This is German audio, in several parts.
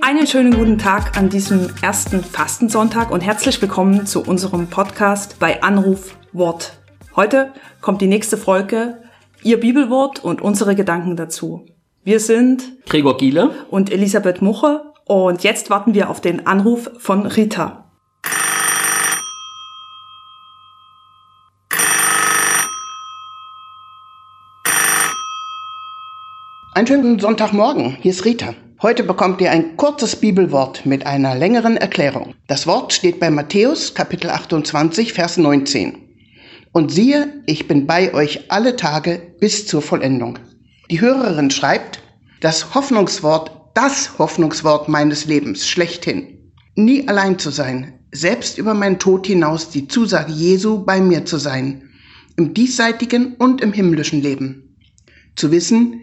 Einen schönen guten Tag an diesem ersten Fastensonntag und herzlich willkommen zu unserem Podcast bei Anruf Wort. Heute kommt die nächste Folge, Ihr Bibelwort und unsere Gedanken dazu. Wir sind Gregor Giele und Elisabeth Muche und jetzt warten wir auf den Anruf von Rita. Einen schönen Sonntagmorgen, hier ist Rita. Heute bekommt ihr ein kurzes Bibelwort mit einer längeren Erklärung. Das Wort steht bei Matthäus Kapitel 28, Vers 19. Und siehe, ich bin bei euch alle Tage bis zur Vollendung. Die Hörerin schreibt, das Hoffnungswort, das Hoffnungswort meines Lebens schlechthin. Nie allein zu sein, selbst über meinen Tod hinaus die Zusage Jesu bei mir zu sein, im diesseitigen und im himmlischen Leben. Zu wissen,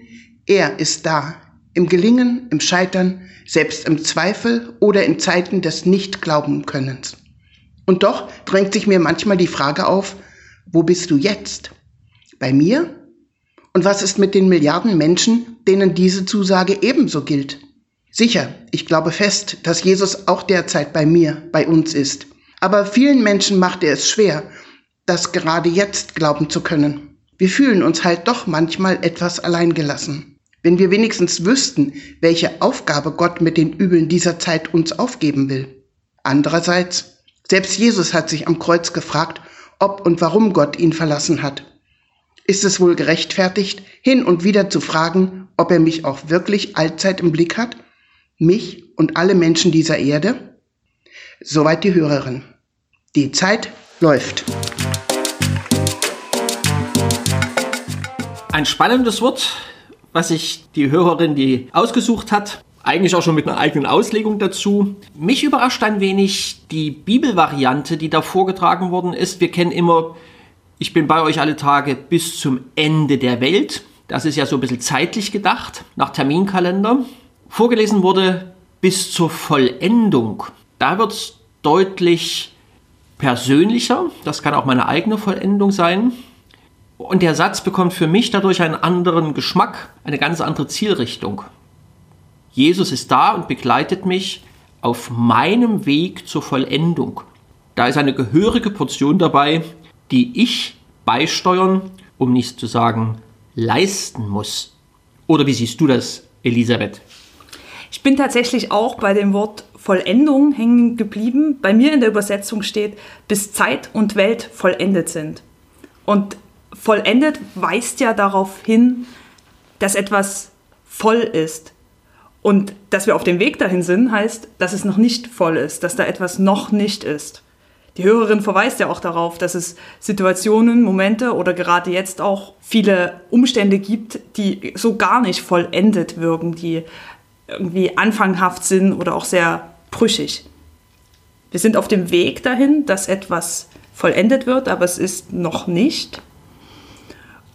er ist da, im Gelingen, im Scheitern, selbst im Zweifel oder in Zeiten des Nicht-Glauben-Könnens. Und doch drängt sich mir manchmal die Frage auf, wo bist du jetzt? Bei mir? Und was ist mit den Milliarden Menschen, denen diese Zusage ebenso gilt? Sicher, ich glaube fest, dass Jesus auch derzeit bei mir, bei uns ist. Aber vielen Menschen macht er es schwer, das gerade jetzt glauben zu können. Wir fühlen uns halt doch manchmal etwas alleingelassen. Wenn wir wenigstens wüssten, welche Aufgabe Gott mit den Übeln dieser Zeit uns aufgeben will. Andererseits, selbst Jesus hat sich am Kreuz gefragt, ob und warum Gott ihn verlassen hat. Ist es wohl gerechtfertigt, hin und wieder zu fragen, ob er mich auch wirklich allzeit im Blick hat? Mich und alle Menschen dieser Erde? Soweit die Hörerin. Die Zeit läuft. Ein spannendes Wort, was sich die Hörerin, die ausgesucht hat, eigentlich auch schon mit einer eigenen Auslegung dazu. Mich überrascht ein wenig die Bibelvariante, die da vorgetragen worden ist. Wir kennen immer, ich bin bei euch alle Tage bis zum Ende der Welt. Das ist ja so ein bisschen zeitlich gedacht, nach Terminkalender. Vorgelesen wurde bis zur Vollendung. Da wird es deutlich persönlicher. Das kann auch meine eigene Vollendung sein. Und der Satz bekommt für mich dadurch einen anderen Geschmack, eine ganz andere Zielrichtung. Jesus ist da und begleitet mich auf meinem Weg zur Vollendung. Da ist eine gehörige Portion dabei, die ich beisteuern, um nicht zu sagen leisten muss. Oder wie siehst du das, Elisabeth? Ich bin tatsächlich auch bei dem Wort Vollendung hängen geblieben. Bei mir in der Übersetzung steht, bis Zeit und Welt vollendet sind. Und vollendet weist ja darauf hin, dass etwas voll ist. Und dass wir auf dem Weg dahin sind, heißt, dass es noch nicht voll ist, dass da etwas noch nicht ist. Die Hörerin verweist ja auch darauf, dass es Situationen, Momente oder gerade jetzt auch viele Umstände gibt, die so gar nicht vollendet wirken, die irgendwie anfanghaft sind oder auch sehr brüchig. Wir sind auf dem Weg dahin, dass etwas vollendet wird, aber es ist noch nicht.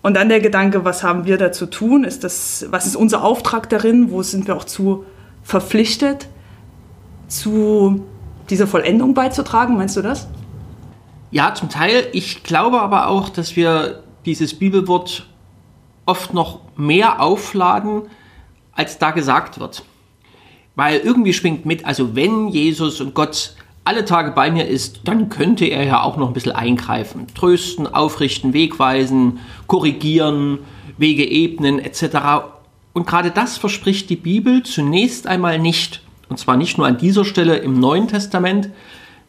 Und dann der Gedanke, was haben wir da zu tun? Ist das, was ist unser Auftrag darin? Wo sind wir auch zu verpflichtet, zu dieser Vollendung beizutragen? Meinst du das? Ja, zum Teil. Ich glaube aber auch, dass wir dieses Bibelwort oft noch mehr aufladen, als da gesagt wird. Weil irgendwie schwingt mit, also wenn Jesus und Gott alle Tage bei mir ist, dann könnte er ja auch noch ein bisschen eingreifen. Trösten, aufrichten, wegweisen, korrigieren, Wege ebnen etc. Und gerade das verspricht die Bibel zunächst einmal nicht. Und zwar nicht nur an dieser Stelle im Neuen Testament.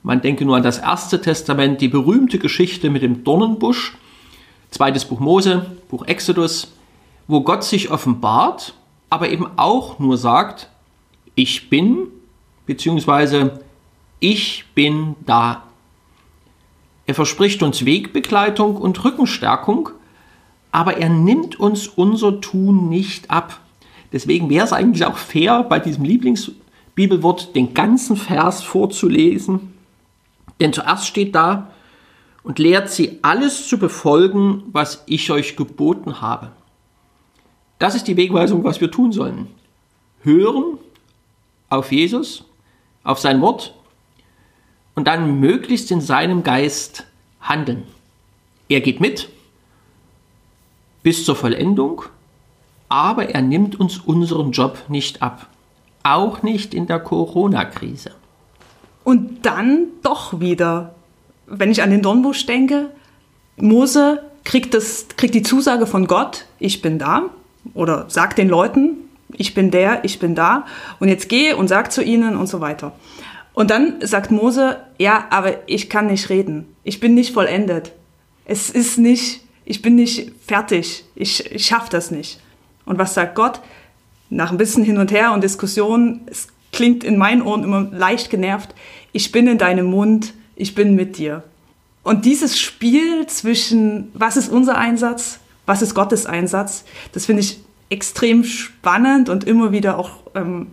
Man denke nur an das Erste Testament, die berühmte Geschichte mit dem Dornenbusch, zweites Buch Mose, Buch Exodus, wo Gott sich offenbart, aber eben auch nur sagt, ich bin, beziehungsweise ich bin da. Er verspricht uns Wegbegleitung und Rückenstärkung, aber er nimmt uns unser Tun nicht ab. Deswegen wäre es eigentlich auch fair, bei diesem Lieblingsbibelwort den ganzen Vers vorzulesen. Denn zuerst steht da, und lehrt sie alles zu befolgen, was ich euch geboten habe. Das ist die Wegweisung, was wir tun sollen. Hören auf Jesus, auf sein Wort und dann möglichst in seinem Geist handeln. Er geht mit bis zur Vollendung, aber er nimmt uns unseren Job nicht ab. Auch nicht in der Corona-Krise. Und dann doch wieder, wenn ich an den Dornbusch denke, Mose kriegt, das, kriegt die Zusage von Gott, ich bin da, oder sagt den Leuten, ich bin der, ich bin da, und jetzt gehe und sag zu ihnen und so weiter. Und dann sagt Mose, ja, aber ich kann nicht reden, ich bin nicht vollendet. Es ist nicht, ich bin nicht fertig, ich, ich schaffe das nicht. Und was sagt Gott? Nach ein bisschen hin und her und Diskussion, es klingt in meinen Ohren immer leicht genervt, ich bin in deinem Mund, ich bin mit dir. Und dieses Spiel zwischen, was ist unser Einsatz, was ist Gottes Einsatz, das finde ich extrem spannend und immer wieder auch ähm,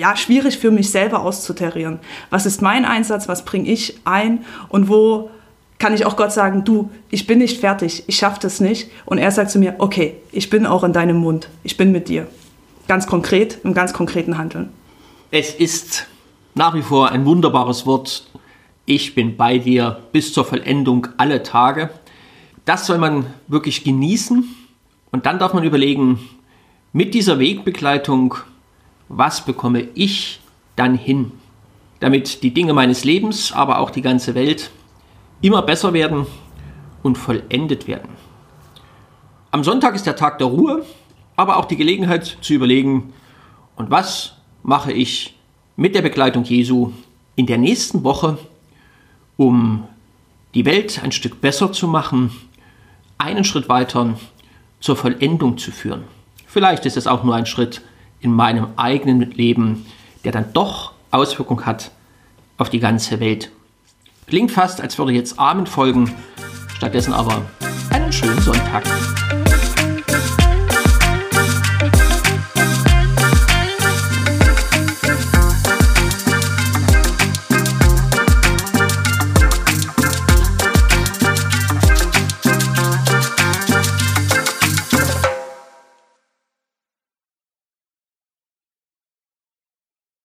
ja, schwierig für mich selber auszutarieren. Was ist mein Einsatz, was bringe ich ein und wo kann ich auch Gott sagen, du, ich bin nicht fertig, ich schaffe das nicht. Und er sagt zu mir, okay, ich bin auch in deinem Mund, ich bin mit dir. Ganz konkret, im ganz konkreten Handeln. Es ist nach wie vor ein wunderbares Wort. Ich bin bei dir bis zur Vollendung alle Tage. Das soll man wirklich genießen. Und dann darf man überlegen, mit dieser Wegbegleitung, was bekomme ich dann hin, damit die Dinge meines Lebens, aber auch die ganze Welt immer besser werden und vollendet werden. Am Sonntag ist der Tag der Ruhe, aber auch die Gelegenheit zu überlegen, und was mache ich mit der Begleitung Jesu in der nächsten Woche, um die Welt ein Stück besser zu machen, einen Schritt weiter zur Vollendung zu führen. Vielleicht ist es auch nur ein Schritt in meinem eigenen Leben, der dann doch Auswirkung hat auf die ganze Welt. Klingt fast, als würde jetzt Amen folgen, stattdessen aber einen schönen Sonntag.